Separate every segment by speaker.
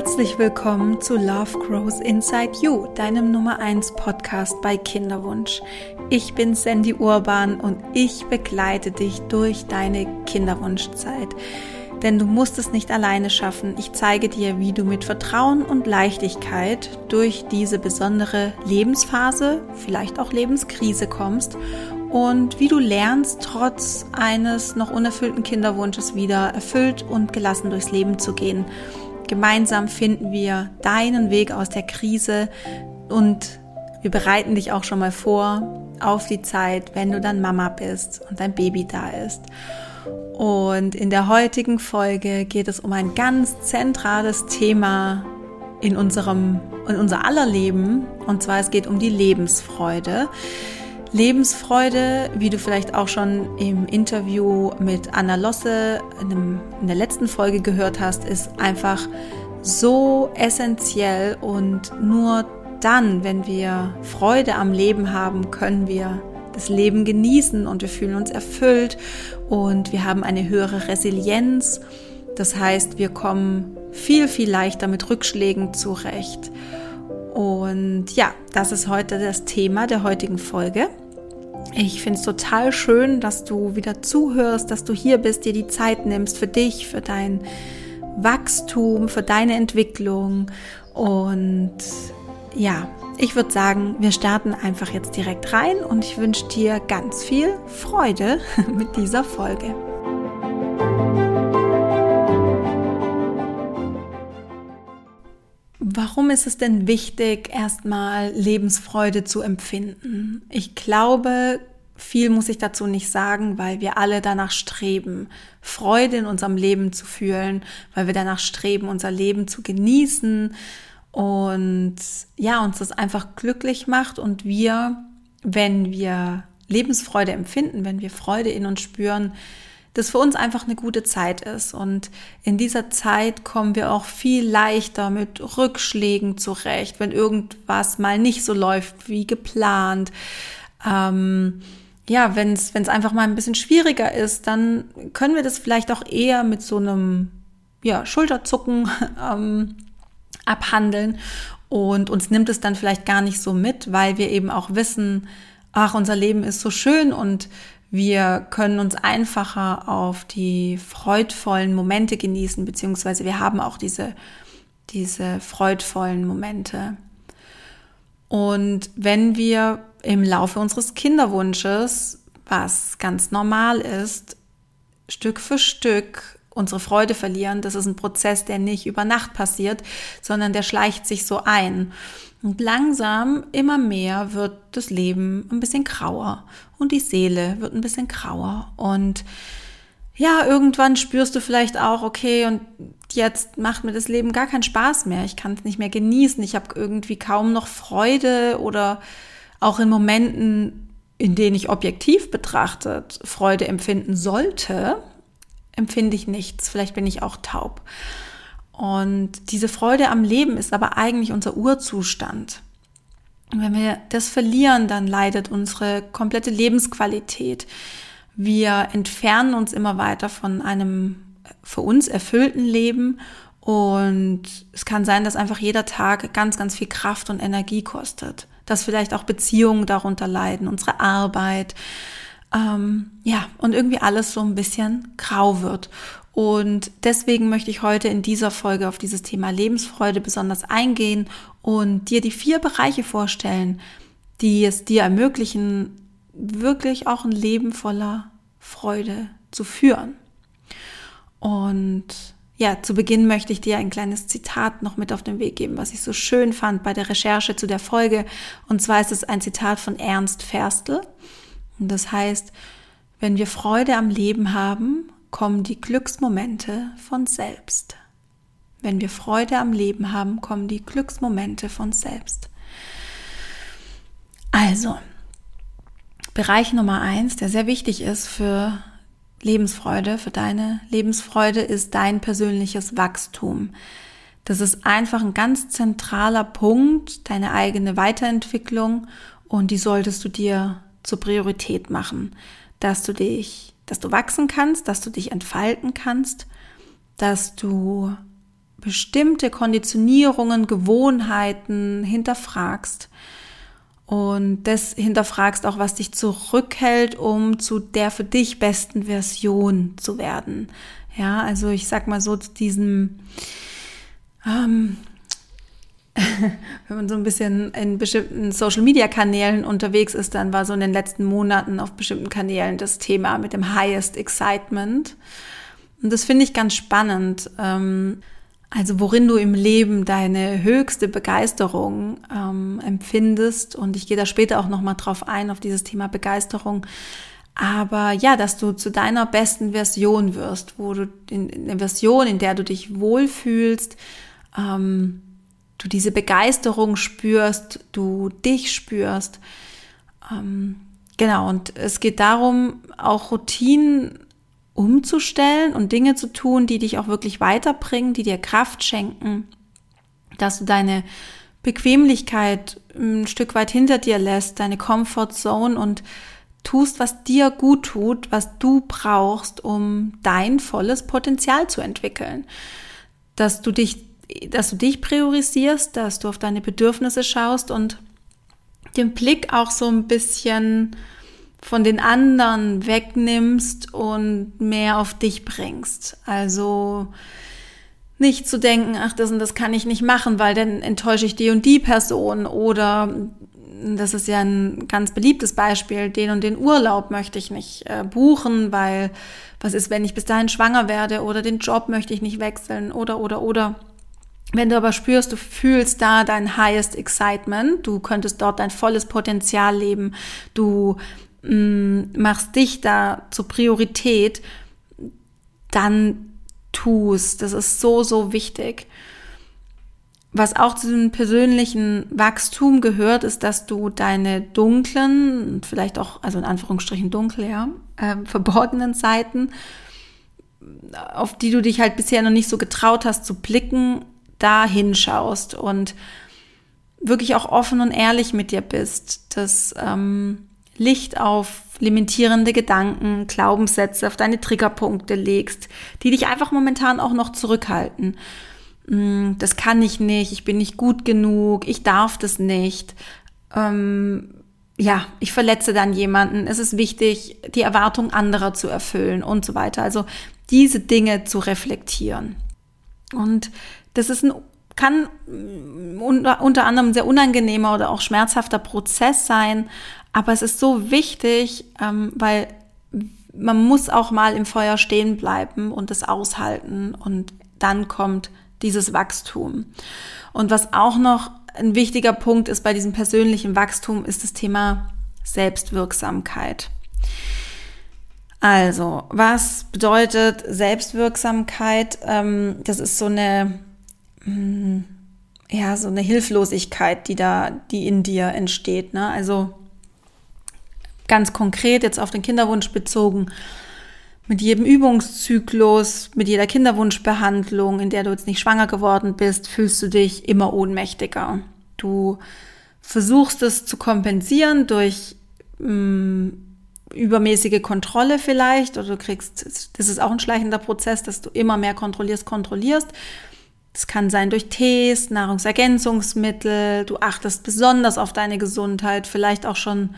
Speaker 1: Herzlich willkommen zu Love Grows Inside You, deinem Nummer 1 Podcast bei Kinderwunsch. Ich bin Sandy Urban und ich begleite dich durch deine Kinderwunschzeit. Denn du musst es nicht alleine schaffen. Ich zeige dir, wie du mit Vertrauen und Leichtigkeit durch diese besondere Lebensphase, vielleicht auch Lebenskrise kommst und wie du lernst, trotz eines noch unerfüllten Kinderwunsches wieder erfüllt und gelassen durchs Leben zu gehen. Gemeinsam finden wir deinen Weg aus der Krise und wir bereiten dich auch schon mal vor auf die Zeit, wenn du dann Mama bist und dein Baby da ist. Und in der heutigen Folge geht es um ein ganz zentrales Thema in unserem, in unser aller Leben. Und zwar es geht um die Lebensfreude. Lebensfreude, wie du vielleicht auch schon im Interview mit Anna Losse in, der letzten Folge gehört hast, ist einfach so essentiell und nur dann, wenn wir Freude am Leben haben, können wir das Leben genießen und wir fühlen uns erfüllt und wir haben eine höhere Resilienz. Das heißt, wir kommen viel, viel leichter mit Rückschlägen zurecht. Und ja, das ist heute das Thema der heutigen Folge. Ich finde es total schön, dass du wieder zuhörst, dass du hier bist, dir die Zeit nimmst für dich, für dein Wachstum, für deine Entwicklung. Und ja, ich würde sagen, wir starten einfach jetzt direkt rein und ich wünsche dir ganz viel Freude mit dieser Folge. Warum ist es denn wichtig, erstmal Lebensfreude zu empfinden? Ich glaube, viel muss ich dazu nicht sagen, weil wir alle danach streben, Freude in unserem Leben zu fühlen, weil wir danach streben, unser Leben zu genießen und ja, uns das einfach glücklich macht und wir, wenn wir Lebensfreude empfinden, wenn wir Freude in uns spüren, das für uns einfach eine gute Zeit ist. Und in dieser Zeit kommen wir auch viel leichter mit Rückschlägen zurecht, wenn irgendwas mal nicht so läuft wie geplant. Ähm, ja, wenn es einfach mal ein bisschen schwieriger ist, dann können wir das vielleicht auch eher mit so einem ja, Schulterzucken ähm, abhandeln und uns nimmt es dann vielleicht gar nicht so mit, weil wir eben auch wissen, ach, unser Leben ist so schön und wir können uns einfacher auf die freudvollen Momente genießen, beziehungsweise wir haben auch diese, diese freudvollen Momente. Und wenn wir im Laufe unseres Kinderwunsches, was ganz normal ist, Stück für Stück unsere Freude verlieren, das ist ein Prozess, der nicht über Nacht passiert, sondern der schleicht sich so ein. Und langsam, immer mehr wird das Leben ein bisschen grauer und die Seele wird ein bisschen grauer. Und ja, irgendwann spürst du vielleicht auch, okay, und jetzt macht mir das Leben gar keinen Spaß mehr. Ich kann es nicht mehr genießen. Ich habe irgendwie kaum noch Freude oder auch in Momenten, in denen ich objektiv betrachtet Freude empfinden sollte, empfinde ich nichts. Vielleicht bin ich auch taub. Und diese Freude am Leben ist aber eigentlich unser Urzustand. Und wenn wir das verlieren, dann leidet unsere komplette Lebensqualität. Wir entfernen uns immer weiter von einem für uns erfüllten Leben und es kann sein, dass einfach jeder Tag ganz, ganz viel Kraft und Energie kostet. Dass vielleicht auch Beziehungen darunter leiden, unsere Arbeit. Ähm, ja, und irgendwie alles so ein bisschen grau wird. Und deswegen möchte ich heute in dieser Folge auf dieses Thema Lebensfreude besonders eingehen und dir die vier Bereiche vorstellen, die es dir ermöglichen, wirklich auch ein Leben voller Freude zu führen. Und ja, zu Beginn möchte ich dir ein kleines Zitat noch mit auf den Weg geben, was ich so schön fand bei der Recherche zu der Folge. Und zwar ist es ein Zitat von Ernst Ferstel. Und das heißt, wenn wir Freude am Leben haben kommen die Glücksmomente von selbst. Wenn wir Freude am Leben haben, kommen die Glücksmomente von selbst. Also, Bereich Nummer eins, der sehr wichtig ist für Lebensfreude, für deine Lebensfreude, ist dein persönliches Wachstum. Das ist einfach ein ganz zentraler Punkt, deine eigene Weiterentwicklung und die solltest du dir zur Priorität machen, dass du dich dass du wachsen kannst, dass du dich entfalten kannst, dass du bestimmte Konditionierungen, Gewohnheiten hinterfragst und das hinterfragst auch, was dich zurückhält, um zu der für dich besten Version zu werden. Ja, also ich sag mal so zu diesem, ähm, wenn man so ein bisschen in bestimmten Social Media Kanälen unterwegs ist, dann war so in den letzten Monaten auf bestimmten Kanälen das Thema mit dem Highest Excitement. Und das finde ich ganz spannend. Ähm, also worin du im Leben deine höchste Begeisterung ähm, empfindest. Und ich gehe da später auch nochmal drauf ein, auf dieses Thema Begeisterung. Aber ja, dass du zu deiner besten Version wirst, wo du in, in der Version, in der du dich wohlfühlst, ähm, du diese Begeisterung spürst, du dich spürst. Ähm, genau, und es geht darum, auch Routinen umzustellen und Dinge zu tun, die dich auch wirklich weiterbringen, die dir Kraft schenken, dass du deine Bequemlichkeit ein Stück weit hinter dir lässt, deine Comfort Zone und tust, was dir gut tut, was du brauchst, um dein volles Potenzial zu entwickeln. Dass du dich, dass du dich priorisierst, dass du auf deine Bedürfnisse schaust und den Blick auch so ein bisschen von den anderen wegnimmst und mehr auf dich bringst. Also nicht zu denken, ach, das und das kann ich nicht machen, weil dann enttäusche ich die und die Person oder das ist ja ein ganz beliebtes Beispiel, den und den Urlaub möchte ich nicht äh, buchen, weil was ist, wenn ich bis dahin schwanger werde oder den Job möchte ich nicht wechseln oder oder oder. Wenn du aber spürst, du fühlst da dein highest excitement, du könntest dort dein volles Potenzial leben, du mh, mm, machst dich da zur Priorität, dann tust. Das ist so, so wichtig. Was auch zu dem persönlichen Wachstum gehört, ist, dass du deine dunklen, vielleicht auch, also in Anführungsstrichen dunkel, ja, äh, verborgenen Seiten, auf die du dich halt bisher noch nicht so getraut hast zu blicken, da hinschaust und wirklich auch offen und ehrlich mit dir bist. Das ähm, Licht auf limitierende Gedanken, Glaubenssätze, auf deine Triggerpunkte legst, die dich einfach momentan auch noch zurückhalten. Mm, das kann ich nicht, ich bin nicht gut genug, ich darf das nicht. Ähm, ja, ich verletze dann jemanden. Es ist wichtig, die Erwartung anderer zu erfüllen und so weiter. Also diese Dinge zu reflektieren. Und das ist ein kann unter, unter anderem ein sehr unangenehmer oder auch schmerzhafter Prozess sein, aber es ist so wichtig, ähm, weil man muss auch mal im Feuer stehen bleiben und es aushalten und dann kommt dieses Wachstum. Und was auch noch ein wichtiger Punkt ist bei diesem persönlichen Wachstum, ist das Thema Selbstwirksamkeit. Also, was bedeutet Selbstwirksamkeit? Ähm, das ist so eine, mm, ja, so eine Hilflosigkeit, die da, die in dir entsteht. Ne? Also, ganz konkret jetzt auf den Kinderwunsch bezogen, mit jedem Übungszyklus, mit jeder Kinderwunschbehandlung, in der du jetzt nicht schwanger geworden bist, fühlst du dich immer ohnmächtiger. Du versuchst es zu kompensieren durch mh, mm, übermäßige Kontrolle vielleicht oder du kriegst, das ist auch ein schleichender Prozess, dass du immer mehr kontrollierst, kontrollierst. Das kann sein durch Tees, Nahrungsergänzungsmittel, du achtest besonders auf deine Gesundheit, vielleicht auch schon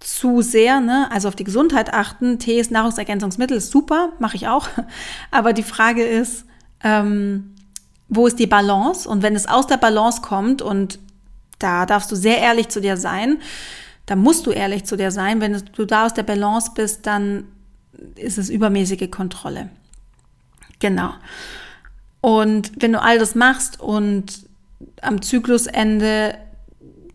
Speaker 1: zu sehr, ne? also auf die Gesundheit achten. Tees, Nahrungsergänzungsmittel ist super, mache ich auch. Aber die Frage ist, ähm, wo ist die Balance? Und wenn es aus der Balance kommt, und da darfst du sehr ehrlich zu dir sein, da musst du ehrlich zu dir sein. Wenn du da aus der Balance bist, dann ist es übermäßige Kontrolle. Genau. Und wenn du all das machst und am Zyklusende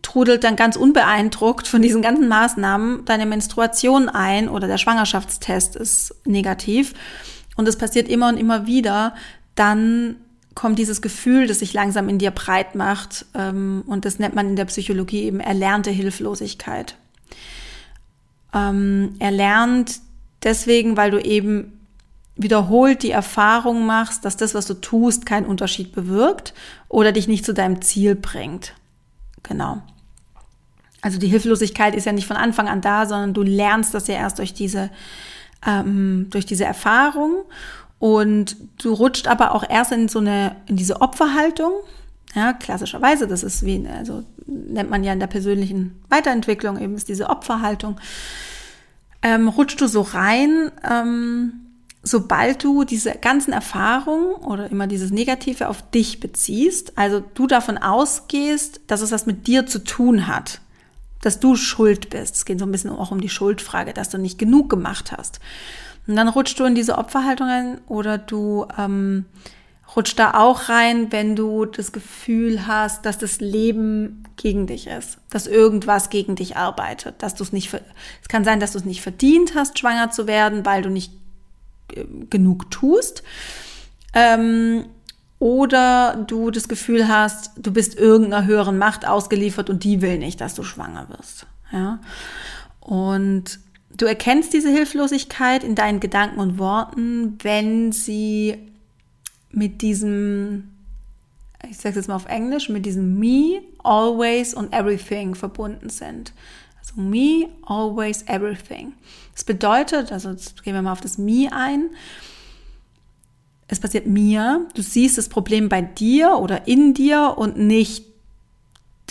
Speaker 1: trudelt dann ganz unbeeindruckt von diesen ganzen Maßnahmen deine Menstruation ein oder der Schwangerschaftstest ist negativ und es passiert immer und immer wieder, dann kommt dieses Gefühl, das sich langsam in dir breit macht ähm, und das nennt man in der Psychologie eben erlernte Hilflosigkeit. Ähm, erlernt deswegen, weil du eben wiederholt die Erfahrung machst, dass das, was du tust, keinen Unterschied bewirkt oder dich nicht zu deinem Ziel bringt. Genau. Also die Hilflosigkeit ist ja nicht von Anfang an da, sondern du lernst das ja erst durch diese, ähm, durch diese Erfahrung. Und du rutscht aber auch erst in so eine, in diese Opferhaltung. Ja, klassischerweise, das ist wie, also nennt man ja in der persönlichen Weiterentwicklung eben ist diese Opferhaltung. Ähm, rutschst du so rein, ähm, sobald du diese ganzen Erfahrungen oder immer dieses Negative auf dich beziehst, also du davon ausgehst, dass es was mit dir zu tun hat, dass du schuld bist. Es geht so ein bisschen auch um die Schuldfrage, dass du nicht genug gemacht hast. Und dann rutschst du in diese Opferhaltung rein oder du ähm, rutschst da auch rein, wenn du das Gefühl hast, dass das Leben gegen dich ist, dass irgendwas gegen dich arbeitet, dass du es nicht, es kann sein, dass du es nicht verdient hast, schwanger zu werden, weil du nicht genug tust. Ähm, oder du das Gefühl hast, du bist irgendeiner höheren Macht ausgeliefert und die will nicht, dass du schwanger wirst. Ja? Und Du erkennst diese Hilflosigkeit in deinen Gedanken und Worten, wenn sie mit diesem, ich sage jetzt mal auf Englisch, mit diesem me, always und everything verbunden sind. Also me, always, everything. Das bedeutet, also jetzt gehen wir mal auf das me ein. Es passiert mir, du siehst das Problem bei dir oder in dir und nicht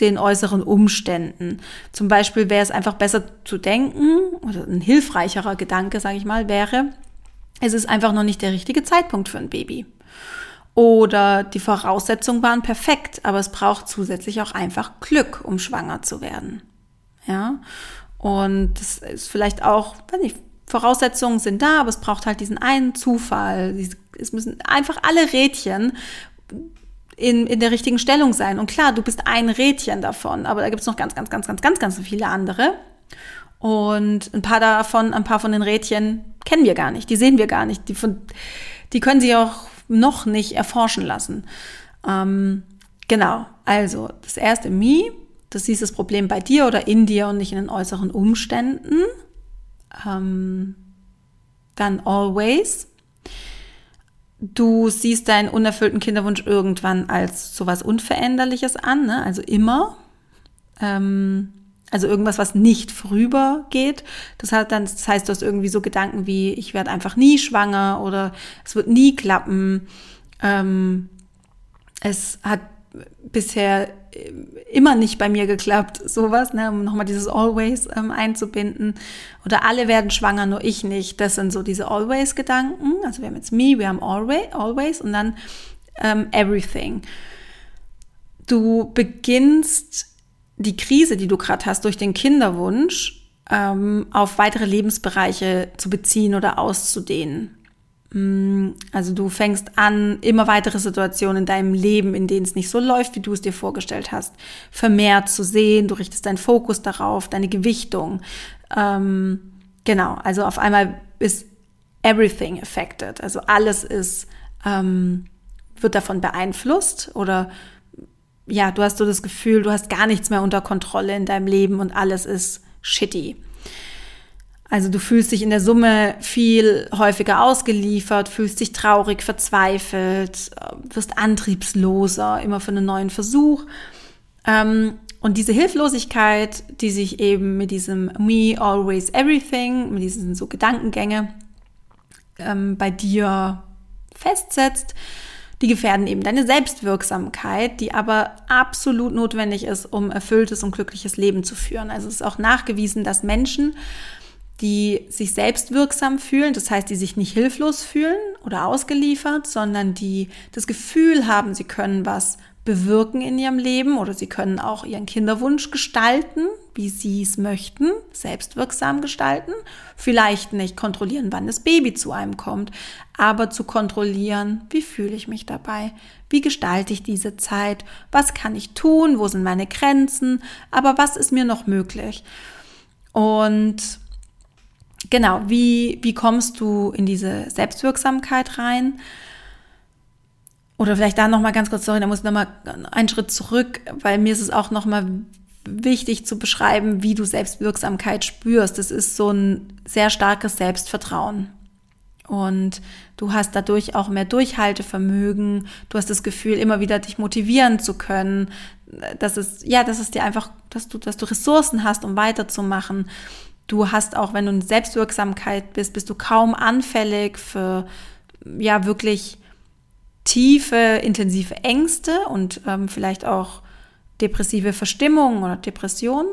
Speaker 1: den äußeren Umständen. Zum Beispiel wäre es einfach besser zu denken, oder ein hilfreicherer Gedanke, sage ich mal, wäre, es ist einfach noch nicht der richtige Zeitpunkt für ein Baby. Oder die Voraussetzungen waren perfekt, aber es braucht zusätzlich auch einfach Glück, um schwanger zu werden. Ja. Und das ist vielleicht auch, weiß nicht, Voraussetzungen sind da, aber es braucht halt diesen einen Zufall. Es müssen einfach alle Rädchen in, in der richtigen Stellung sein. Und klar, du bist ein Rädchen davon, aber da gibt es noch ganz, ganz, ganz, ganz, ganz, ganz viele andere. Und ein paar davon, ein paar von den Rädchen kennen wir gar nicht, die sehen wir gar nicht, die, von, die können sie auch noch nicht erforschen lassen. Ähm, genau, also das erste Me, das siehst das Problem bei dir oder in dir und nicht in den äußeren Umständen. Ähm, dann Always, Du siehst deinen unerfüllten Kinderwunsch irgendwann als sowas Unveränderliches an, ne? also immer. Ähm, also irgendwas, was nicht vorübergeht. Das heißt, dann, das heißt, du hast irgendwie so Gedanken wie, ich werde einfach nie schwanger oder es wird nie klappen. Ähm, es hat bisher äh, immer nicht bei mir geklappt, sowas, ne, um nochmal dieses Always ähm, einzubinden. Oder alle werden schwanger, nur ich nicht. Das sind so diese Always-Gedanken. Also wir haben jetzt me, wir haben always, always und dann ähm, everything. Du beginnst die Krise, die du gerade hast, durch den Kinderwunsch ähm, auf weitere Lebensbereiche zu beziehen oder auszudehnen. Mm, also du fängst an, immer weitere Situationen in deinem Leben, in denen es nicht so läuft, wie du es dir vorgestellt hast, vermehrt zu sehen. Du richtest deinen Fokus darauf, deine Gewichtung. Ähm, genau, also auf einmal ist everything affected. Also alles ist, ähm, wird davon beeinflusst oder ja, du hast so das Gefühl, du hast gar nichts mehr unter Kontrolle in deinem Leben und alles ist shitty. Also du fühlst dich in der Summe viel häufiger ausgeliefert, fühlst dich traurig, verzweifelt, wirst antriebsloser, immer für einen neuen Versuch. Ähm, und diese Hilflosigkeit, die sich eben mit diesem Me, Always, Everything, mit diesen so Gedankengänge ähm, bei dir festsetzt, die gefährden eben deine Selbstwirksamkeit, die aber absolut notwendig ist, um erfülltes und glückliches Leben zu führen. Also es ist auch nachgewiesen, dass Menschen, die sich selbst wirksam fühlen, das heißt, die sich nicht hilflos fühlen oder ausgeliefert, sondern die das Gefühl haben, sie können was bewirken in ihrem Leben oder sie können auch ihren Kinderwunsch gestalten, wie sie es möchten, selbstwirksam gestalten. Vielleicht nicht kontrollieren, wann das Baby zu einem kommt, aber zu kontrollieren, wie fühle ich mich dabei, wie gestalte ich diese Zeit, was kann ich tun, wo sind meine Grenzen, aber was ist mir noch möglich. Und genau, wie, wie kommst du in diese Selbstwirksamkeit rein? Oder vielleicht da nochmal ganz kurz, sorry, da muss ich nochmal einen Schritt zurück, weil mir ist es auch nochmal wichtig zu beschreiben, wie du Selbstwirksamkeit spürst. Das ist so ein sehr starkes Selbstvertrauen. Und du hast dadurch auch mehr Durchhaltevermögen. Du hast das Gefühl, immer wieder dich motivieren zu können. Dass es, ja, dass es dir einfach, dass du, dass du Ressourcen hast, um weiterzumachen. Du hast auch, wenn du in Selbstwirksamkeit bist, bist du kaum anfällig für ja wirklich tiefe, intensive Ängste und ähm, vielleicht auch depressive Verstimmung oder Depression.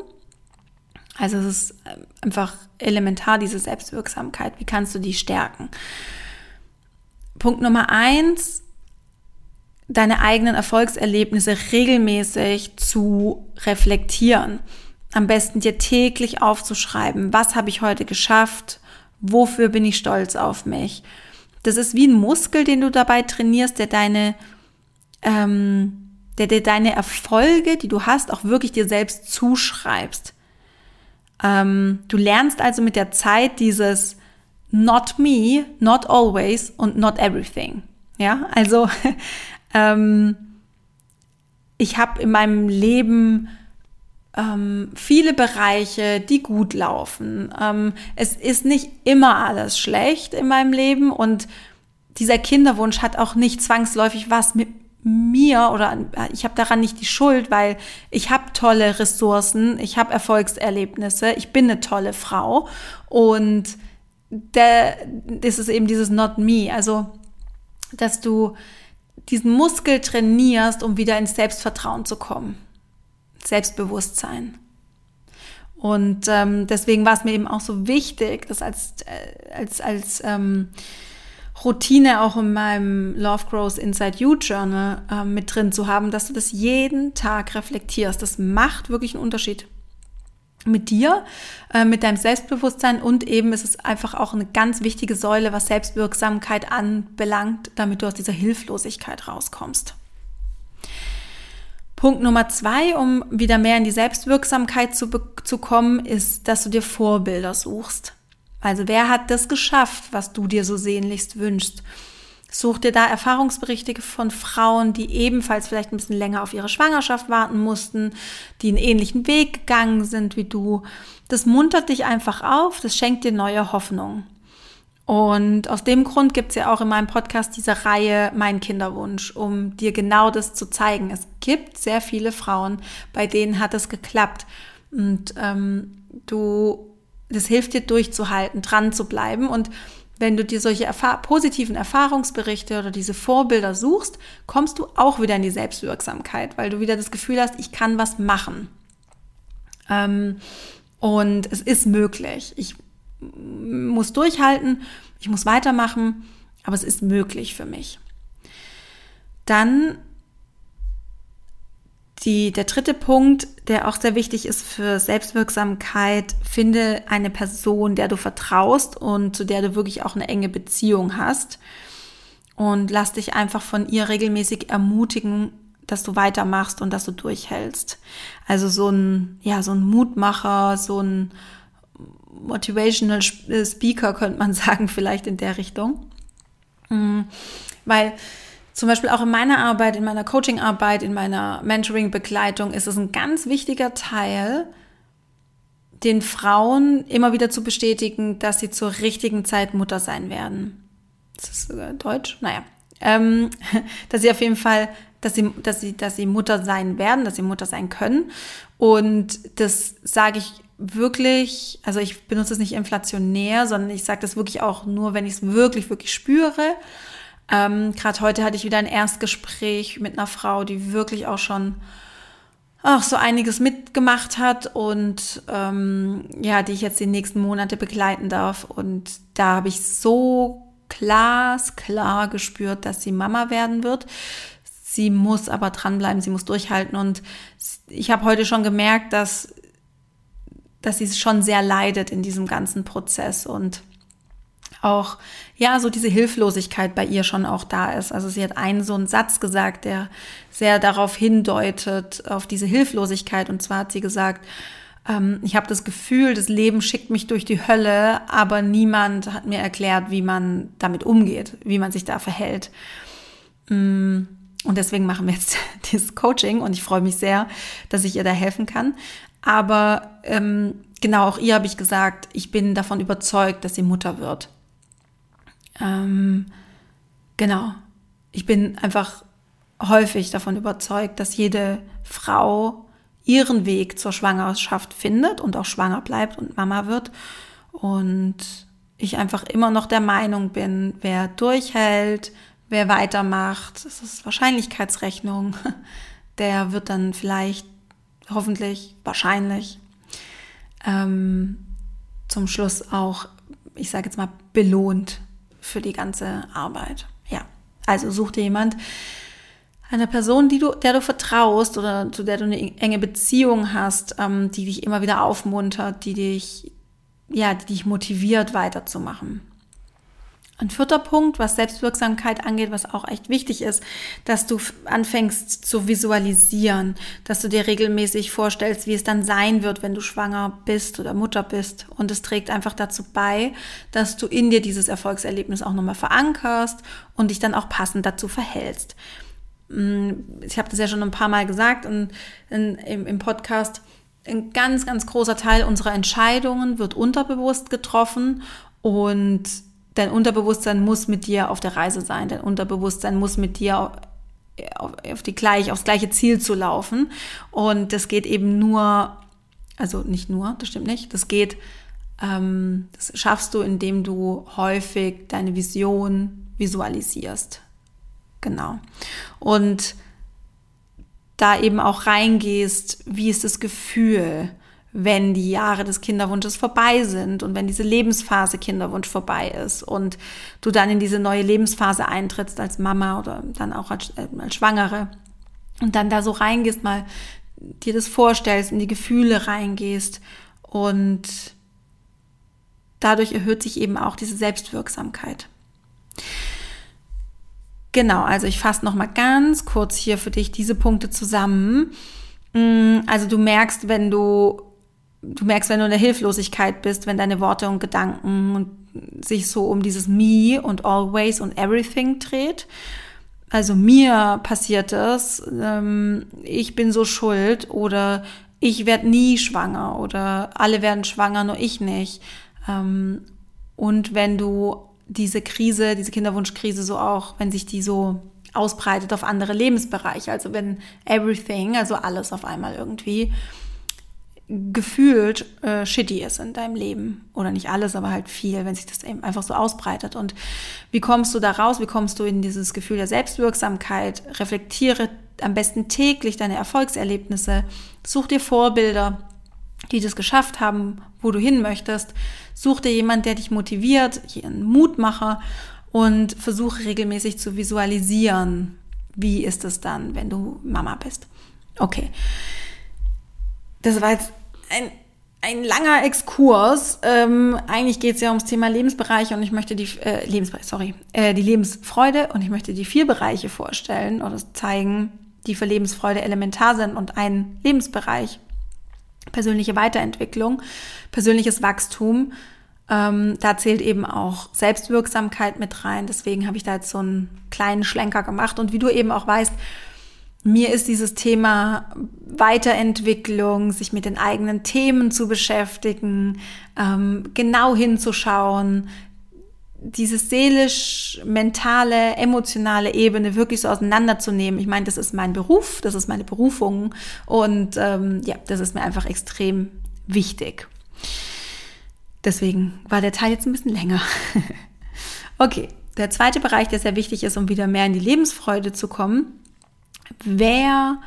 Speaker 1: Also es ist ähm, einfach elementar, diese Selbstwirksamkeit. Wie kannst du die stärken? Punkt Nummer eins, deine eigenen Erfolgserlebnisse regelmäßig zu reflektieren. Am besten dir täglich aufzuschreiben, was habe ich heute geschafft, wofür bin ich stolz auf mich. Das ist wie ein Muskel, den du dabei trainierst, der deine, ähm, der, der deine Erfolge, die du hast, auch wirklich dir selbst zuschreibst. Ähm, du lernst also mit der Zeit dieses not me, not always und not everything. Ja, also ähm, ich habe in meinem Leben ähm, viele Bereiche, die gut laufen. Ähm, es ist nicht immer alles schlecht in meinem Leben und dieser Kinderwunsch hat auch nicht zwangsläufig was mit mir oder ich habe daran nicht die Schuld, weil ich habe tolle Ressourcen, ich habe Erfolgserlebnisse, ich bin eine tolle Frau und der, das ist eben dieses Not Me, also dass du diesen Muskel trainierst, um wieder ins Selbstvertrauen zu kommen, Selbstbewusstsein. Und ähm, deswegen war es mir eben auch so wichtig, das als, äh, als, als ähm, Routine auch in meinem Love Grows Inside You Journal äh, mit drin zu haben, dass du das jeden Tag reflektierst. Das macht wirklich einen Unterschied mit dir, äh, mit deinem Selbstbewusstsein und eben ist es einfach auch eine ganz wichtige Säule, was Selbstwirksamkeit anbelangt, damit du aus dieser Hilflosigkeit rauskommst. Punkt Nummer zwei, um wieder mehr in die Selbstwirksamkeit zu, zu kommen, ist, dass du dir Vorbilder suchst. Also wer hat das geschafft, was du dir so sehnlichst wünschst? Such dir da Erfahrungsberichte von Frauen, die ebenfalls vielleicht ein bisschen länger auf ihre Schwangerschaft warten mussten, die einen ähnlichen Weg gegangen sind wie du. Das muntert dich einfach auf, das schenkt dir neue Hoffnung. Und aus dem Grund gibt es ja auch in meinem Podcast diese Reihe Mein Kinderwunsch, um dir genau das zu zeigen. Es gibt sehr viele Frauen, bei denen hat es geklappt. Und ähm, du, das hilft dir durchzuhalten, dran zu bleiben. Und wenn du dir solche erfahr positiven Erfahrungsberichte oder diese Vorbilder suchst, kommst du auch wieder in die Selbstwirksamkeit, weil du wieder das Gefühl hast, ich kann was machen. Ähm, und es ist möglich. Ich muss durchhalten, ich muss weitermachen, aber es ist möglich für mich. Dann die, der dritte Punkt, der auch sehr wichtig ist für Selbstwirksamkeit, finde eine Person, der du vertraust und zu der du wirklich auch eine enge Beziehung hast. Und lass dich einfach von ihr regelmäßig ermutigen, dass du weitermachst und dass du durchhältst. Also so ein, ja, so ein Mutmacher, so ein Motivational Speaker könnte man sagen, vielleicht in der Richtung. Mhm. Weil zum Beispiel auch in meiner Arbeit, in meiner Coaching-Arbeit, in meiner Mentoring-Begleitung ist es ein ganz wichtiger Teil, den Frauen immer wieder zu bestätigen, dass sie zur richtigen Zeit Mutter sein werden. Das ist sogar Deutsch, naja. Ähm, dass sie auf jeden Fall, dass sie, dass sie, dass sie Mutter sein werden, dass sie Mutter sein können. Und das sage ich wirklich, also ich benutze es nicht inflationär, sondern ich sage das wirklich auch nur, wenn ich es wirklich, wirklich spüre. Ähm, Gerade heute hatte ich wieder ein Erstgespräch mit einer Frau, die wirklich auch schon auch so einiges mitgemacht hat und ähm, ja, die ich jetzt die nächsten Monate begleiten darf. Und da habe ich so glasklar gespürt, dass sie Mama werden wird. Sie muss aber dranbleiben, sie muss durchhalten. Und ich habe heute schon gemerkt, dass, dass sie schon sehr leidet in diesem ganzen Prozess und auch, ja, so diese Hilflosigkeit bei ihr schon auch da ist. Also sie hat einen so einen Satz gesagt, der sehr darauf hindeutet, auf diese Hilflosigkeit. Und zwar hat sie gesagt, ähm, ich habe das Gefühl, das Leben schickt mich durch die Hölle, aber niemand hat mir erklärt, wie man damit umgeht, wie man sich da verhält. Mm, und deswegen machen wir jetzt dieses Coaching und ich freue mich sehr, dass ich ihr da helfen kann. Aber ähm, genau, auch ihr habe ich gesagt, ich bin davon überzeugt, dass sie Mutter wird. Ähm, genau. Ich bin einfach häufig davon überzeugt, dass jede Frau ihren Weg zur Schwangerschaft findet und auch schwanger bleibt und Mama wird. Und ich einfach immer noch der Meinung bin, wer durchhält, wer weitermacht, das ist Wahrscheinlichkeitsrechnung, der wird dann vielleicht, hoffentlich, wahrscheinlich ähm, zum Schluss auch, ich sage jetzt mal, belohnt für die ganze Arbeit. Ja, also such dir jemand, eine Person, die du, der du vertraust oder zu der du eine enge Beziehung hast, ähm, die dich immer wieder aufmuntert, die dich, ja, die dich motiviert, weiterzumachen. Ein vierter Punkt, was Selbstwirksamkeit angeht, was auch echt wichtig ist, dass du anfängst zu visualisieren, dass du dir regelmäßig vorstellst, wie es dann sein wird, wenn du schwanger bist oder Mutter bist. Und es trägt einfach dazu bei, dass du in dir dieses Erfolgserlebnis auch nochmal verankerst und dich dann auch passend dazu verhältst. Mm, ich habe das ja schon ein paar Mal gesagt in, in, im, im Podcast, ein ganz, ganz großer Teil unserer Entscheidungen wird unterbewusst getroffen und dein Unterbewusstsein muss mit dir auf der Reise sein. Dein Unterbewusstsein muss mit dir auf, die gleich, aufs gleiche Ziel zu laufen. Und das geht eben nur, also nicht nur, das stimmt nicht, das geht, ähm, das schaffst du, indem du häufig deine Vision visualisierst. Genau. Und da eben auch reingehst, wie ist das Gefühl? Wenn die Jahre des Kinderwunsches vorbei sind und wenn diese Lebensphase Kinderwunsch vorbei ist und du dann in diese neue Lebensphase eintrittst als Mama oder dann auch als, äh, als Schwangere und dann da so reingehst, mal dir das vorstellst, in die Gefühle reingehst und dadurch erhöht sich eben auch diese Selbstwirksamkeit. Genau, also ich fasse noch mal ganz kurz hier für dich diese Punkte zusammen. Mm, also du merkst, wenn du du merkst, wenn du in der Hilflosigkeit bist, wenn deine Worte und Gedanken sich so um dieses Me und Always und Everything dreht. Also mir passiert es, ähm, ich bin so schuld oder ich werde nie schwanger oder alle werden schwanger, nur ich nicht. Ähm, und wenn du diese Krise, diese Kinderwunschkrise so auch, wenn sich die so ausbreitet auf andere Lebensbereiche, also wenn everything, also alles auf einmal irgendwie gefühlt äh, shitty ist in deinem Leben. Oder nicht alles, aber halt viel, wenn sich das eben einfach so ausbreitet. Und wie kommst du da raus? Wie kommst du in dieses Gefühl der Selbstwirksamkeit? Reflektiere am besten täglich deine Erfolgserlebnisse. Such dir Vorbilder, die das geschafft haben, wo du hin möchtest. Such dir jemand, der dich motiviert, einen Mutmacher und versuche regelmäßig zu visualisieren, wie ist es dann, wenn du Mama bist. Okay. Das war jetzt ein, ein langer Exkurs. Ähm, eigentlich geht es ja ums Thema Lebensbereiche und ich möchte die äh, Lebensbereich, sorry, äh, die Lebensfreude und ich möchte die vier Bereiche vorstellen oder zeigen, die für Lebensfreude elementar sind und ein Lebensbereich persönliche Weiterentwicklung, persönliches Wachstum. Ähm, da zählt eben auch Selbstwirksamkeit mit rein. Deswegen habe ich da jetzt so einen kleinen Schlenker gemacht. Und wie du eben auch weißt, mir ist dieses Thema Weiterentwicklung, sich mit den eigenen Themen zu beschäftigen, ähm, genau hinzuschauen, diese seelisch-mentale, emotionale Ebene wirklich so auseinanderzunehmen. Ich meine, das ist mein Beruf, das ist meine Berufung und ähm, ja, das ist mir einfach extrem wichtig. Deswegen war der Teil jetzt ein bisschen länger. okay, der zweite Bereich, der sehr wichtig ist, um wieder mehr in die Lebensfreude zu kommen, wer,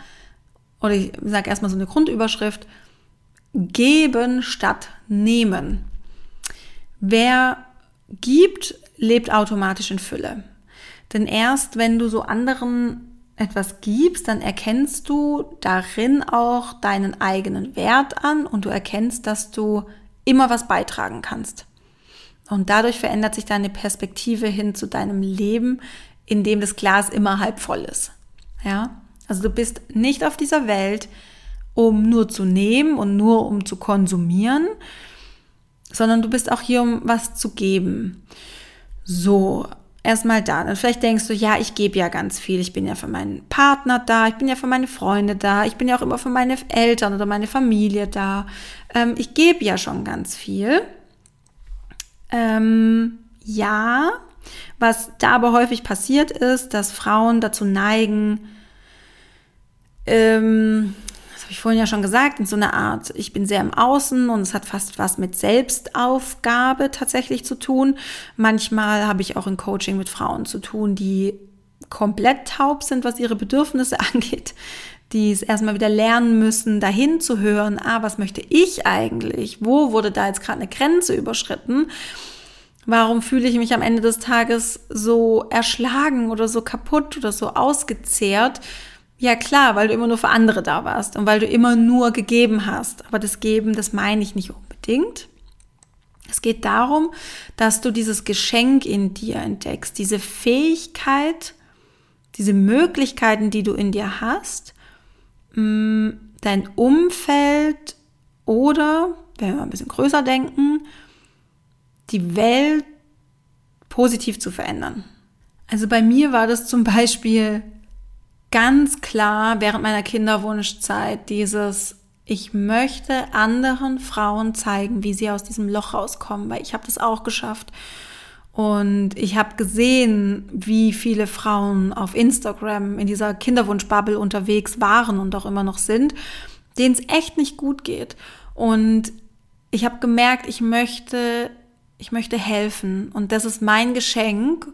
Speaker 1: oder ich sage erstmal so eine Grundüberschrift, geben statt nehmen. Wer gibt, lebt automatisch in Fülle. Denn erst wenn du so anderen etwas gibst, dann erkennst du darin auch deinen eigenen Wert an und du erkennst, dass du immer was beitragen kannst. Und dadurch verändert sich deine Perspektive hin zu deinem Leben, in dem das Glas immer halb voll ist. Ja, also du bist nicht auf dieser Welt, um nur zu nehmen und nur um zu konsumieren, sondern du bist auch hier, um was zu geben. So, erstmal da. Und vielleicht denkst du, ja, ich gebe ja ganz viel. Ich bin ja für meinen Partner da, ich bin ja für meine Freunde da, ich bin ja auch immer für meine Eltern oder meine Familie da. Ähm, ich gebe ja schon ganz viel. Ähm, ja, was da aber häufig passiert ist, dass Frauen dazu neigen, ähm, was habe ich vorhin ja schon gesagt, in so einer Art, ich bin sehr im Außen und es hat fast was mit Selbstaufgabe tatsächlich zu tun. Manchmal habe ich auch in Coaching mit Frauen zu tun, die komplett taub sind, was ihre Bedürfnisse angeht, die es erstmal wieder lernen müssen, dahin zu hören, ah, was möchte ich eigentlich? Wo wurde da jetzt gerade eine Grenze überschritten? Warum fühle ich mich am Ende des Tages so erschlagen oder so kaputt oder so ausgezehrt? Ja klar, weil du immer nur für andere da warst und weil du immer nur gegeben hast. Aber das Geben, das meine ich nicht unbedingt. Es geht darum, dass du dieses Geschenk in dir entdeckst, diese Fähigkeit, diese Möglichkeiten, die du in dir hast, mm, dein Umfeld oder, wenn wir ein bisschen größer denken, die Welt positiv zu verändern. Also bei mir war das zum Beispiel ganz klar während meiner Kinderwunschzeit dieses, ich möchte anderen Frauen zeigen, wie sie aus diesem Loch rauskommen, weil ich habe das auch geschafft. Und ich habe gesehen, wie viele Frauen auf Instagram in dieser Kinderwunschbubble unterwegs waren und auch immer noch sind, denen es echt nicht gut geht. Und ich habe gemerkt, ich möchte, ich möchte helfen. Und das ist mein Geschenk.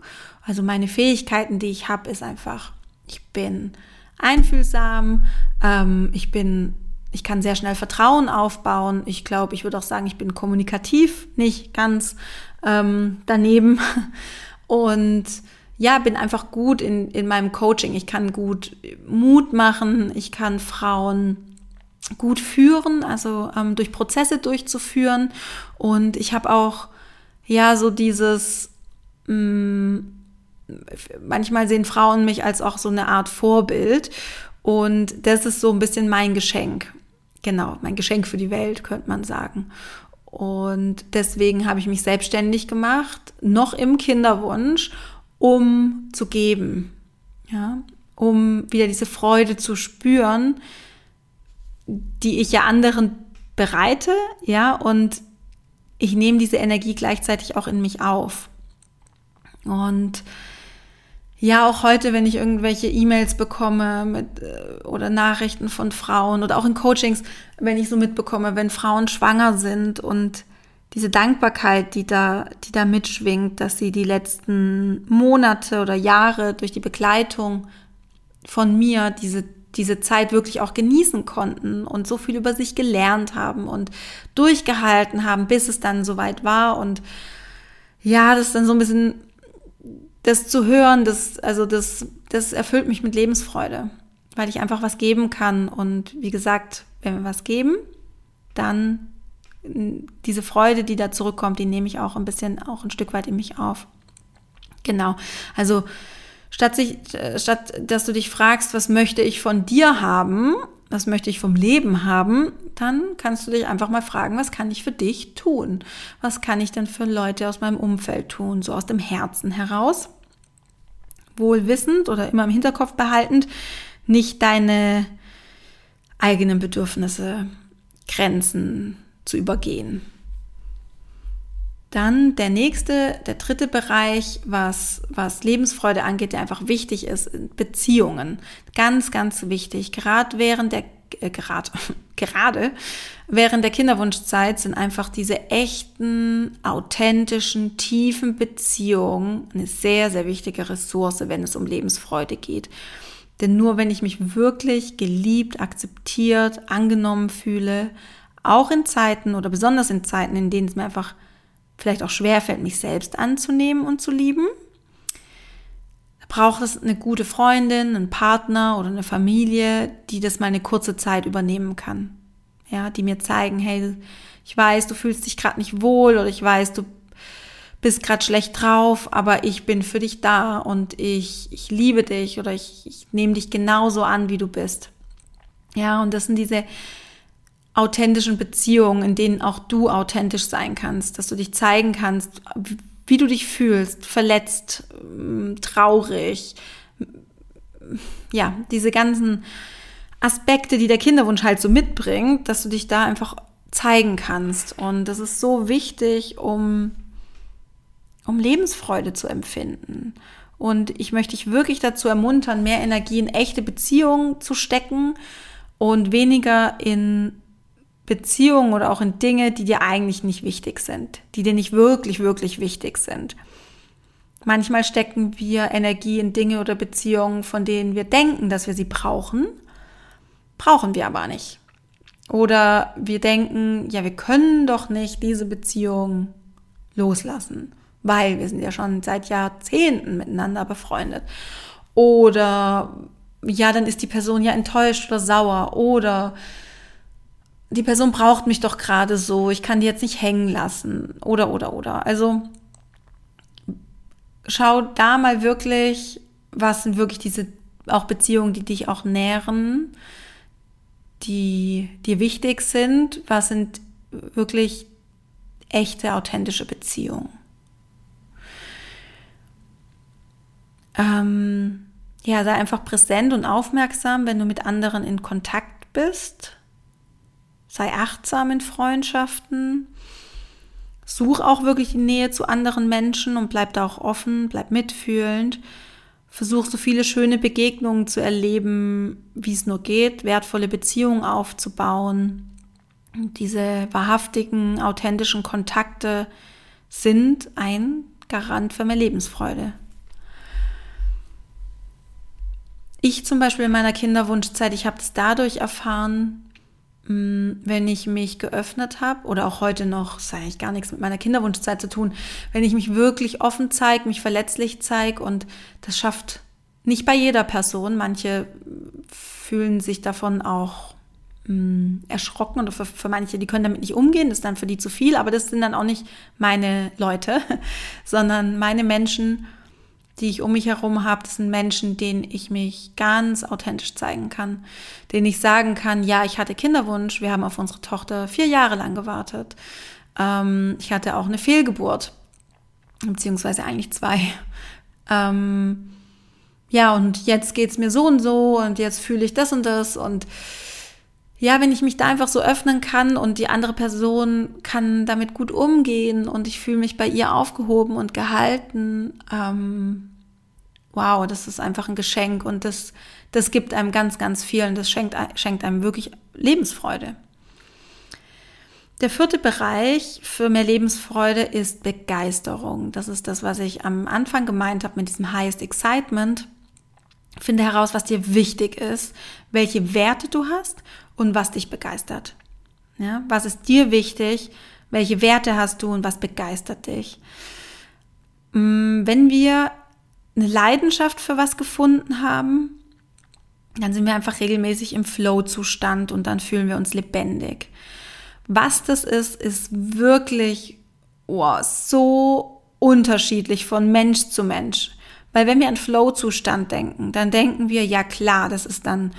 Speaker 1: Also meine Fähigkeiten, die ich habe, ist einfach ich bin einfühlsam, ähm, ich bin, ich kann sehr schnell Vertrauen aufbauen. Ich glaube, ich würde auch sagen, ich bin kommunikativ, nicht ganz ähm, daneben. Und ja, bin einfach gut in, in meinem Coaching. Ich kann gut Mut machen, ich kann Frauen gut führen, also ähm, durch Prozesse durchzuführen. Und ich habe auch ja so dieses mh, mm, manchmal sehen Frauen mich als auch so eine Art Vorbild. Und das ist so ein bisschen mein Geschenk. Genau, mein Geschenk für die Welt, könnte man sagen. Und deswegen habe ich mich selbstständig gemacht, noch im Kinderwunsch, um zu geben. Ja, um wieder diese Freude zu spüren, die ich ja anderen bereite, ja, und ich nehme diese Energie gleichzeitig auch in mich auf. Und ja, auch heute, wenn ich irgendwelche E-Mails bekomme mit, äh, oder Nachrichten von Frauen oder auch in Coachings, wenn ich so mitbekomme, wenn Frauen schwanger sind und diese Dankbarkeit, die da, die da mitschwingt, dass sie die letzten Monate oder Jahre durch die Begleitung von mir diese, diese Zeit wirklich auch genießen konnten und so viel über sich gelernt haben und durchgehalten haben, bis es dann soweit war und ja, das ist dann so ein bisschen das zu hören, das, also das, das erfüllt mich mit Lebensfreude, weil ich einfach was geben kann. Und wie gesagt, wenn wir was geben, dann diese Freude, die da zurückkommt, die nehme ich auch ein bisschen, auch ein Stück weit in mich auf. Genau. Also statt, sich, statt dass du dich fragst, was möchte ich von dir haben, was möchte ich vom Leben haben, dann kannst du dich einfach mal fragen, was kann ich für dich tun? Was kann ich denn für Leute aus meinem Umfeld tun, so aus dem Herzen heraus? wohl wissend oder immer im Hinterkopf behaltend, nicht deine eigenen Bedürfnisse, Grenzen zu übergehen. Dann der nächste, der dritte Bereich, was, was Lebensfreude angeht, der einfach wichtig ist, Beziehungen. Ganz, ganz wichtig. Gerade während der, äh, gerade, gerade während der Kinderwunschzeit sind einfach diese echten, authentischen, tiefen Beziehungen eine sehr, sehr wichtige Ressource, wenn es um Lebensfreude geht. Denn nur wenn ich mich wirklich geliebt, akzeptiert, angenommen fühle, auch in Zeiten oder besonders in Zeiten, in denen es mir einfach vielleicht auch schwerfällt, mich selbst anzunehmen und zu lieben, braucht es eine gute Freundin, einen Partner oder eine Familie, die das mal eine kurze Zeit übernehmen kann. Ja, die mir zeigen, hey, ich weiß, du fühlst dich gerade nicht wohl oder ich weiß, du bist gerade schlecht drauf, aber ich bin für dich da und ich, ich liebe dich oder ich, ich nehme dich genauso an, wie du bist. Ja, und das sind diese authentischen Beziehungen, in denen auch du authentisch sein kannst, dass du dich zeigen kannst, wie du dich fühlst, verletzt, ähm, traurig. Ja, diese ganzen Aspekte, die der Kinderwunsch halt so mitbringt, dass du dich da einfach zeigen kannst. Und das ist so wichtig, um, um Lebensfreude zu empfinden. Und ich möchte dich wirklich dazu ermuntern, mehr Energie in echte Beziehungen zu stecken und weniger in Beziehungen oder auch in Dinge, die dir eigentlich nicht wichtig sind, die dir nicht wirklich, wirklich wichtig sind. Manchmal stecken wir Energie in Dinge oder Beziehungen, von denen wir denken, dass wir sie brauchen, brauchen wir aber nicht. Oder wir denken, ja, wir können doch nicht diese Beziehung loslassen, weil wir sind ja schon seit Jahrzehnten miteinander befreundet. Oder ja, dann ist die Person ja enttäuscht oder sauer. Oder die Person braucht mich doch gerade so, ich kann die jetzt nicht hängen lassen. Oder, oder, oder. Also schau da mal wirklich, was sind wirklich diese auch Beziehungen, die dich auch nähren, die dir wichtig sind, was sind wirklich echte, authentische Beziehungen. Ähm, ja, sei einfach präsent und aufmerksam, wenn du mit anderen in Kontakt bist. Sei achtsam in Freundschaften. Such auch wirklich die Nähe zu anderen Menschen und bleib da auch offen, bleib mitfühlend. Versuch so viele schöne Begegnungen zu erleben, wie es nur geht, wertvolle Beziehungen aufzubauen. Diese wahrhaftigen, authentischen Kontakte sind ein Garant für mehr Lebensfreude. Ich zum Beispiel in meiner Kinderwunschzeit, ich habe es dadurch erfahren, wenn ich mich geöffnet habe oder auch heute noch, das hat eigentlich gar nichts mit meiner Kinderwunschzeit zu tun, wenn ich mich wirklich offen zeige, mich verletzlich zeige und das schafft nicht bei jeder Person. Manche fühlen sich davon auch mh, mm, erschrocken oder für, für manche, die können damit nicht umgehen, das ist dann für die zu viel, aber das sind dann auch nicht meine Leute, sondern meine Menschen, die ich um mich herum habe, das sind Menschen, denen ich mich ganz authentisch zeigen kann, denen ich sagen kann, ja, ich hatte Kinderwunsch, wir haben auf unsere Tochter vier Jahre lang gewartet. Ähm, ich hatte auch eine Fehlgeburt, beziehungsweise eigentlich zwei. Ähm, ja, und jetzt geht's mir so und so und jetzt fühle ich das und das und ja, wenn ich mich da einfach so öffnen kann und die andere Person kann damit gut umgehen und ich fühle mich bei ihr aufgehoben und gehalten, ähm, wow, das ist einfach ein Geschenk und das, das gibt einem ganz, ganz viel und das schenkt, schenkt einem wirklich Lebensfreude. Der vierte Bereich für mehr Lebensfreude ist Begeisterung. Das ist das, was ich am Anfang gemeint habe mit diesem Highest Excitement. Finde heraus, was dir wichtig ist, welche Werte du hast und was dich begeistert. Ja, was ist dir wichtig? Welche Werte hast du und was begeistert dich? Mm, wenn wir eine Leidenschaft für was gefunden haben, dann sind wir einfach regelmäßig im Flow-Zustand und dann fühlen wir uns lebendig. Was das ist, ist wirklich oh, so unterschiedlich von Mensch zu Mensch. Weil wenn wir an Flow-Zustand denken, dann denken wir, ja klar, das ist dann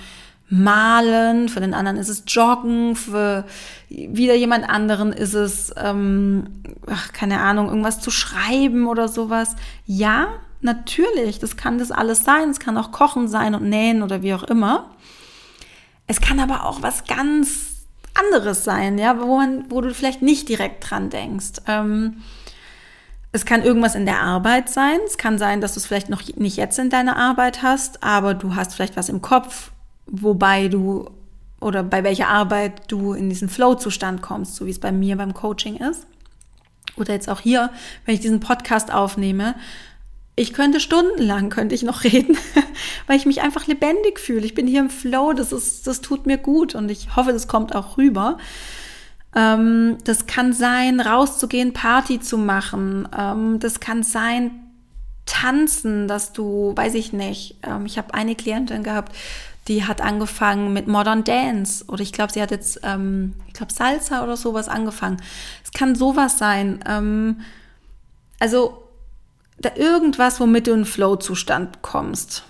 Speaker 1: Malen, für den anderen ist es Joggen, für wieder jemand anderen ist es, ähm, ach, keine Ahnung, irgendwas zu schreiben oder sowas. Ja, natürlich, das kann das alles sein. Es kann auch Kochen sein und Nähen oder wie auch immer. Es kann aber auch was ganz anderes sein, ja, wo, man, wo du vielleicht nicht direkt dran denkst. Ähm, es kann irgendwas in der Arbeit sein. Es kann sein, dass du es vielleicht noch nicht jetzt in deiner Arbeit hast, aber du hast vielleicht was im Kopf wobei du oder bei welcher Arbeit du in diesen Flow-Zustand kommst, so wie es bei mir beim Coaching ist. Oder jetzt auch hier, wenn ich diesen Podcast aufnehme. Ich könnte stundenlang, könnte ich noch reden, weil ich mich einfach lebendig fühle. Ich bin hier im Flow, das, ist, das tut mir gut und ich hoffe, das kommt auch rüber. Ähm, das kann sein, rauszugehen, Party zu machen. Ähm, das kann sein, tanzen, dass du, weiß ich nicht, ähm, ich habe eine Klientin gehabt, die hat angefangen mit Modern Dance oder ich glaube, sie hat jetzt, ähm, ich glaube, Salsa oder sowas angefangen. Es kann sowas sein. Ähm, also da irgendwas, womit du in Flow-Zustand kommst.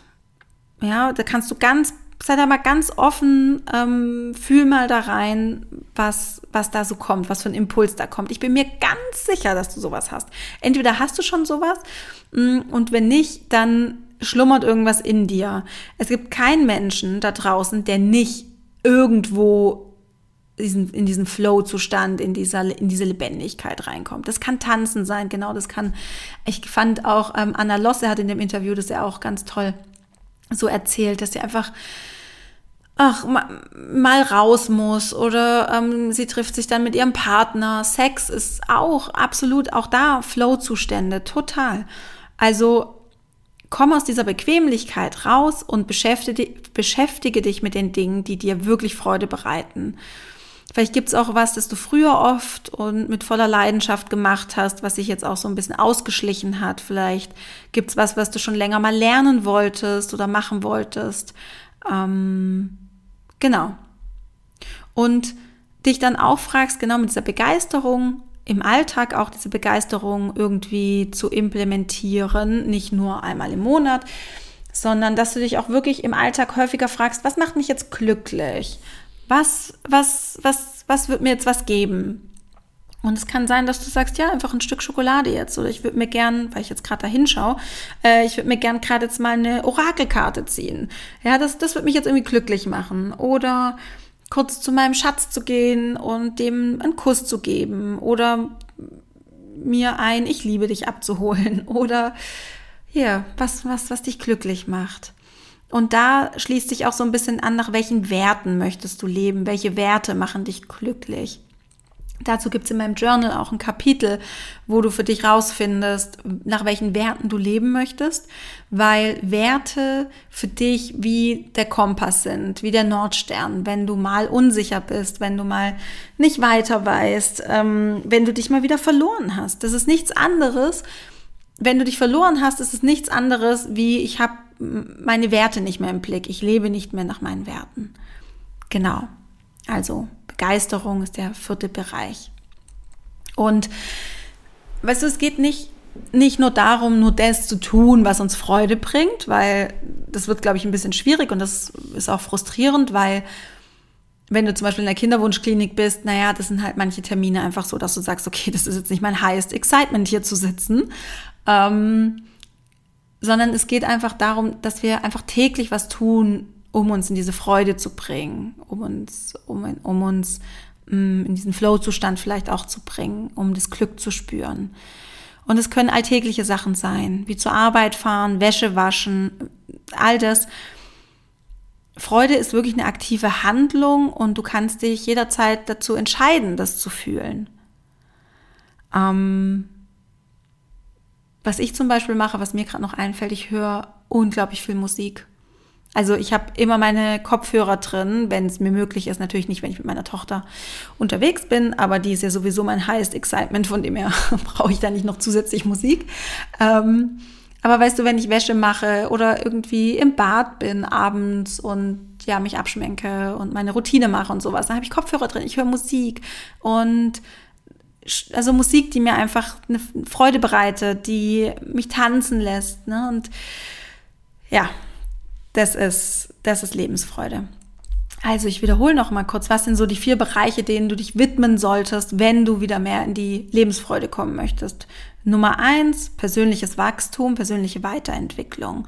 Speaker 1: Ja, da kannst du ganz, sei da mal ganz offen, ähm, fühl mal da rein, was, was da so kommt, was für ein Impuls da kommt. Ich bin mir ganz sicher, dass du sowas hast. Entweder hast du schon sowas mm, und wenn nicht, dann schlummert irgendwas in dir. Es gibt keinen Menschen da draußen, der nicht irgendwo diesen, in diesen Flow-Zustand, in, dieser, in diese Lebendigkeit reinkommt. Das kann Tanzen sein, genau, das kann, ich fand auch, ähm, Anna Losse hat in dem Interview das ja auch ganz toll so erzählt, dass sie einfach ach, mal raus muss oder ähm, sie trifft sich dann mit ihrem Partner. Sex ist auch absolut, auch da Flow-Zustände, total. Also komm aus dieser Bequemlichkeit raus und beschäftige, beschäftige dich mit den Dingen, die dir wirklich Freude bereiten. Vielleicht gibt's auch was, das du früher oft und mit voller Leidenschaft gemacht hast, was sich jetzt auch so ein bisschen ausgeschlichen hat. Vielleicht gibt's was, was du schon länger mal lernen wolltest oder machen wolltest. Ähm, genau. Und dich dann auch fragst, genau mit dieser Begeisterung im Alltag auch diese Begeisterung irgendwie zu implementieren, nicht nur einmal im Monat, sondern dass du dich auch wirklich im Alltag häufiger fragst, was macht mich jetzt glücklich? Was, was, was, was wird mir jetzt was geben? Und es kann sein, dass du sagst, ja, einfach ein Stück Schokolade jetzt. Oder ich würde mir gern, weil ich jetzt gerade da hinschaue, äh, ich würde mir gern gerade jetzt mal eine Orakelkarte ziehen. Ja, das, das wird mich jetzt irgendwie glücklich machen. Oder kurz zu meinem Schatz zu gehen und dem einen Kuss zu geben. Oder mir ein Ich liebe dich abzuholen. Oder ja, was, was, was dich glücklich macht. Und da schließt sich auch so ein bisschen an, nach welchen Werten möchtest du leben? Welche Werte machen dich glücklich? Dazu gibt es in meinem Journal auch ein Kapitel, wo du für dich rausfindest, nach welchen Werten du leben möchtest, weil Werte für dich wie der Kompass sind, wie der Nordstern, wenn du mal unsicher bist, wenn du mal nicht weiter weißt, ähm, wenn du dich mal wieder verloren hast. Das ist nichts anderes. Wenn du dich verloren hast, ist es nichts anderes, wie ich habe meine Werte nicht mehr im Blick. Ich lebe nicht mehr nach meinen Werten. Genau. Also Begeisterung ist der vierte Bereich. Und weißt du, es geht nicht, nicht nur darum, nur das zu tun, was uns Freude bringt, weil das wird, glaube ich, ein bisschen schwierig und das ist auch frustrierend, weil wenn du zum Beispiel in der Kinderwunschklinik bist, naja, das sind halt manche Termine einfach so, dass du sagst, okay, das ist jetzt nicht mein highest excitement hier zu sitzen. Ähm, sondern es geht einfach darum, dass wir einfach täglich was tun, um uns in diese Freude zu bringen, um uns, um, um uns mm, in diesen Flow-Zustand vielleicht auch zu bringen, um das Glück zu spüren. Und es können alltägliche Sachen sein, wie zur Arbeit fahren, Wäsche waschen, all das. Freude ist wirklich eine aktive Handlung und du kannst dich jederzeit dazu entscheiden, das zu fühlen. Ähm, was ich zum Beispiel mache, was mir gerade noch einfällt, ich höre unglaublich viel Musik. Also ich habe immer meine Kopfhörer drin, wenn es mir möglich ist. Natürlich nicht, wenn ich mit meiner Tochter unterwegs bin, aber die ist ja sowieso mein highest excitement, von dem her brauche ich da nicht noch zusätzlich Musik. Ähm, aber weißt du, wenn ich Wäsche mache oder irgendwie im Bad bin abends und ja, mich abschminke und meine Routine mache und sowas, dann habe ich Kopfhörer drin, ich höre Musik und also Musik, die mir einfach eine Freude bereitet, die mich tanzen lässt. Ne? Und ja, das ist, das ist Lebensfreude. Also ich wiederhole noch mal kurz, was sind so die vier Bereiche, denen du dich widmen solltest, wenn du wieder mehr in die Lebensfreude kommen möchtest. Nummer eins, persönliches Wachstum, persönliche Weiterentwicklung.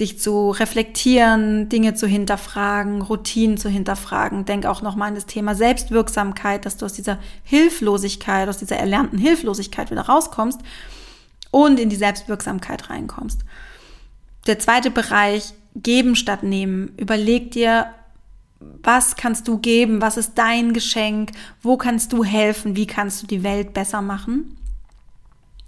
Speaker 1: Dich zu reflektieren, Dinge zu hinterfragen, Routinen zu hinterfragen. Denk auch noch mal an das Thema Selbstwirksamkeit, dass du aus dieser Hilflosigkeit, aus dieser erlernten Hilflosigkeit wieder rauskommst und in die Selbstwirksamkeit reinkommst. Der zweite Bereich, geben statt nehmen. Überleg dir, was kannst du geben? Was ist dein Geschenk? Wo kannst du helfen? Wie kannst du die Welt besser machen?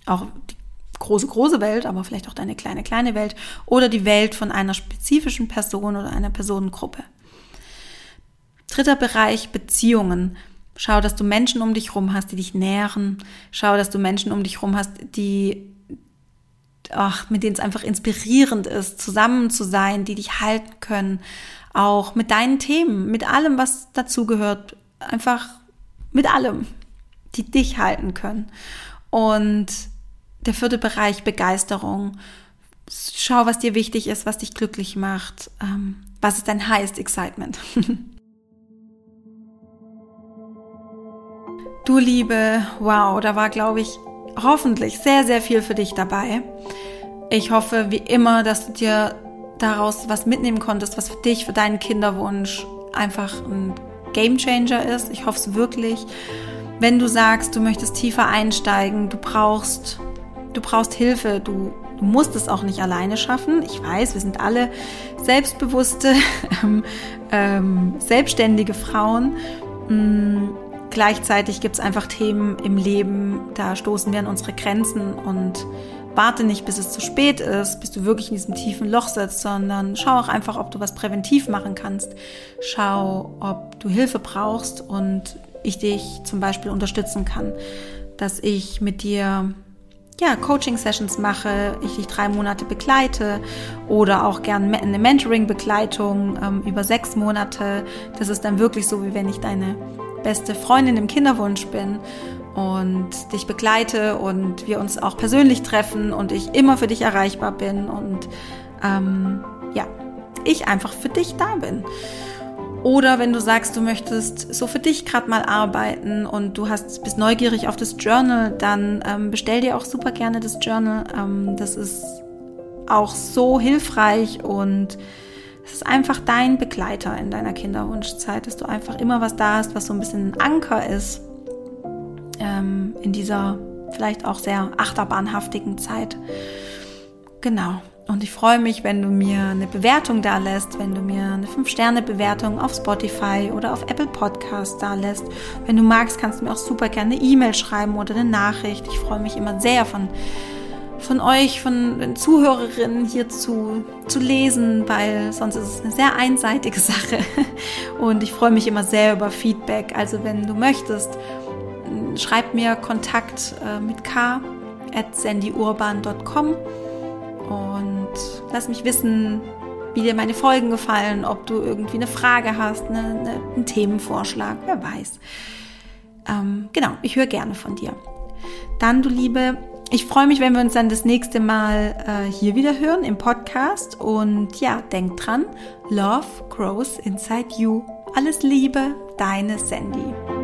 Speaker 1: Auch die große, große Welt, aber vielleicht auch deine kleine, kleine Welt oder die Welt von einer spezifischen Person oder einer Personengruppe. Dritter Bereich, Beziehungen. Schau, dass du Menschen um dich rum hast, die dich nähren. Schau, dass du Menschen um dich rum hast, die ach, mit denen es einfach inspirierend ist, zusammen zu sein, die dich halten können, auch mit deinen Themen, mit allem, was dazugehört, einfach mit allem, die dich halten können. Und der vierte Bereich, Begeisterung. Schau, was dir wichtig ist, was dich glücklich macht. Ähm, was ist dein highest excitement? du Liebe, wow, da war, glaube ich, hoffentlich sehr, sehr viel für dich dabei. Ich hoffe, wie immer, dass du dir daraus was mitnehmen konntest, was für dich, für deinen Kinderwunsch einfach ein Game Changer ist. Ich hoffe es wirklich. Wenn du sagst, du möchtest tiefer einsteigen, du brauchst, du brauchst Hilfe, du Du musst es auch nicht alleine schaffen. Ich weiß, wir sind alle selbstbewusste, ähm, ähm, selbstständige Frauen. Gleichzeitig gibt es einfach Themen im Leben, da stoßen wir an unsere Grenzen und warte nicht, bis es zu spät ist, bis du wirklich in diesem tiefen Loch sitzt, sondern schau auch einfach, ob du was präventiv machen kannst. Schau, ob du Hilfe brauchst und ich dich zum Beispiel unterstützen kann, dass ich mit dir ja, Coaching-Sessions mache, ich dich drei Monate begleite oder auch gern eine Mentoring-Begleitung ähm, über sechs Monate. Das ist dann wirklich so, wie wenn ich deine beste Freundin im Kinderwunsch bin und dich begleite und wir uns auch persönlich treffen und ich immer für dich erreichbar bin und ähm, ja, ich einfach für dich da bin. Oder wenn du sagst, du möchtest so für dich gerade mal arbeiten und du hast bist neugierig auf das Journal, dann ähm, bestell dir auch super gerne das Journal. Ähm, das ist auch so hilfreich und es ist einfach dein Begleiter in deiner Kinderwunschzeit, dass du einfach immer was da hast, was so ein bisschen ein Anker ist ähm, in dieser vielleicht auch sehr achterbahnhaftigen Zeit. Genau. Und ich freue mich, wenn du mir eine Bewertung da lässt, wenn du mir eine 5-Sterne-Bewertung auf Spotify oder auf Apple Podcast da lässt. Wenn du magst, kannst du mir auch super gerne eine E-Mail schreiben oder eine Nachricht. Ich freue mich immer sehr von, von euch, von den Zuhörerinnen hier zu, zu lesen, weil sonst ist es eine sehr einseitige Sache. Und ich freue mich immer sehr über Feedback. Also wenn du möchtest, schreib mir Kontakt äh, mit k at sandyurban.com und lass mich wissen, wie dir meine Folgen gefallen, ob du irgendwie eine Frage hast, eine, eine, einen Themenvorschlag, wer weiß. Ähm, genau, ich höre gerne von dir. Dann, du Liebe, ich freue mich, wenn wir uns dann das nächste Mal äh, hier wieder hören im Podcast. Und ja, denk dran, Love grows inside you. Alles Liebe, deine Sandy.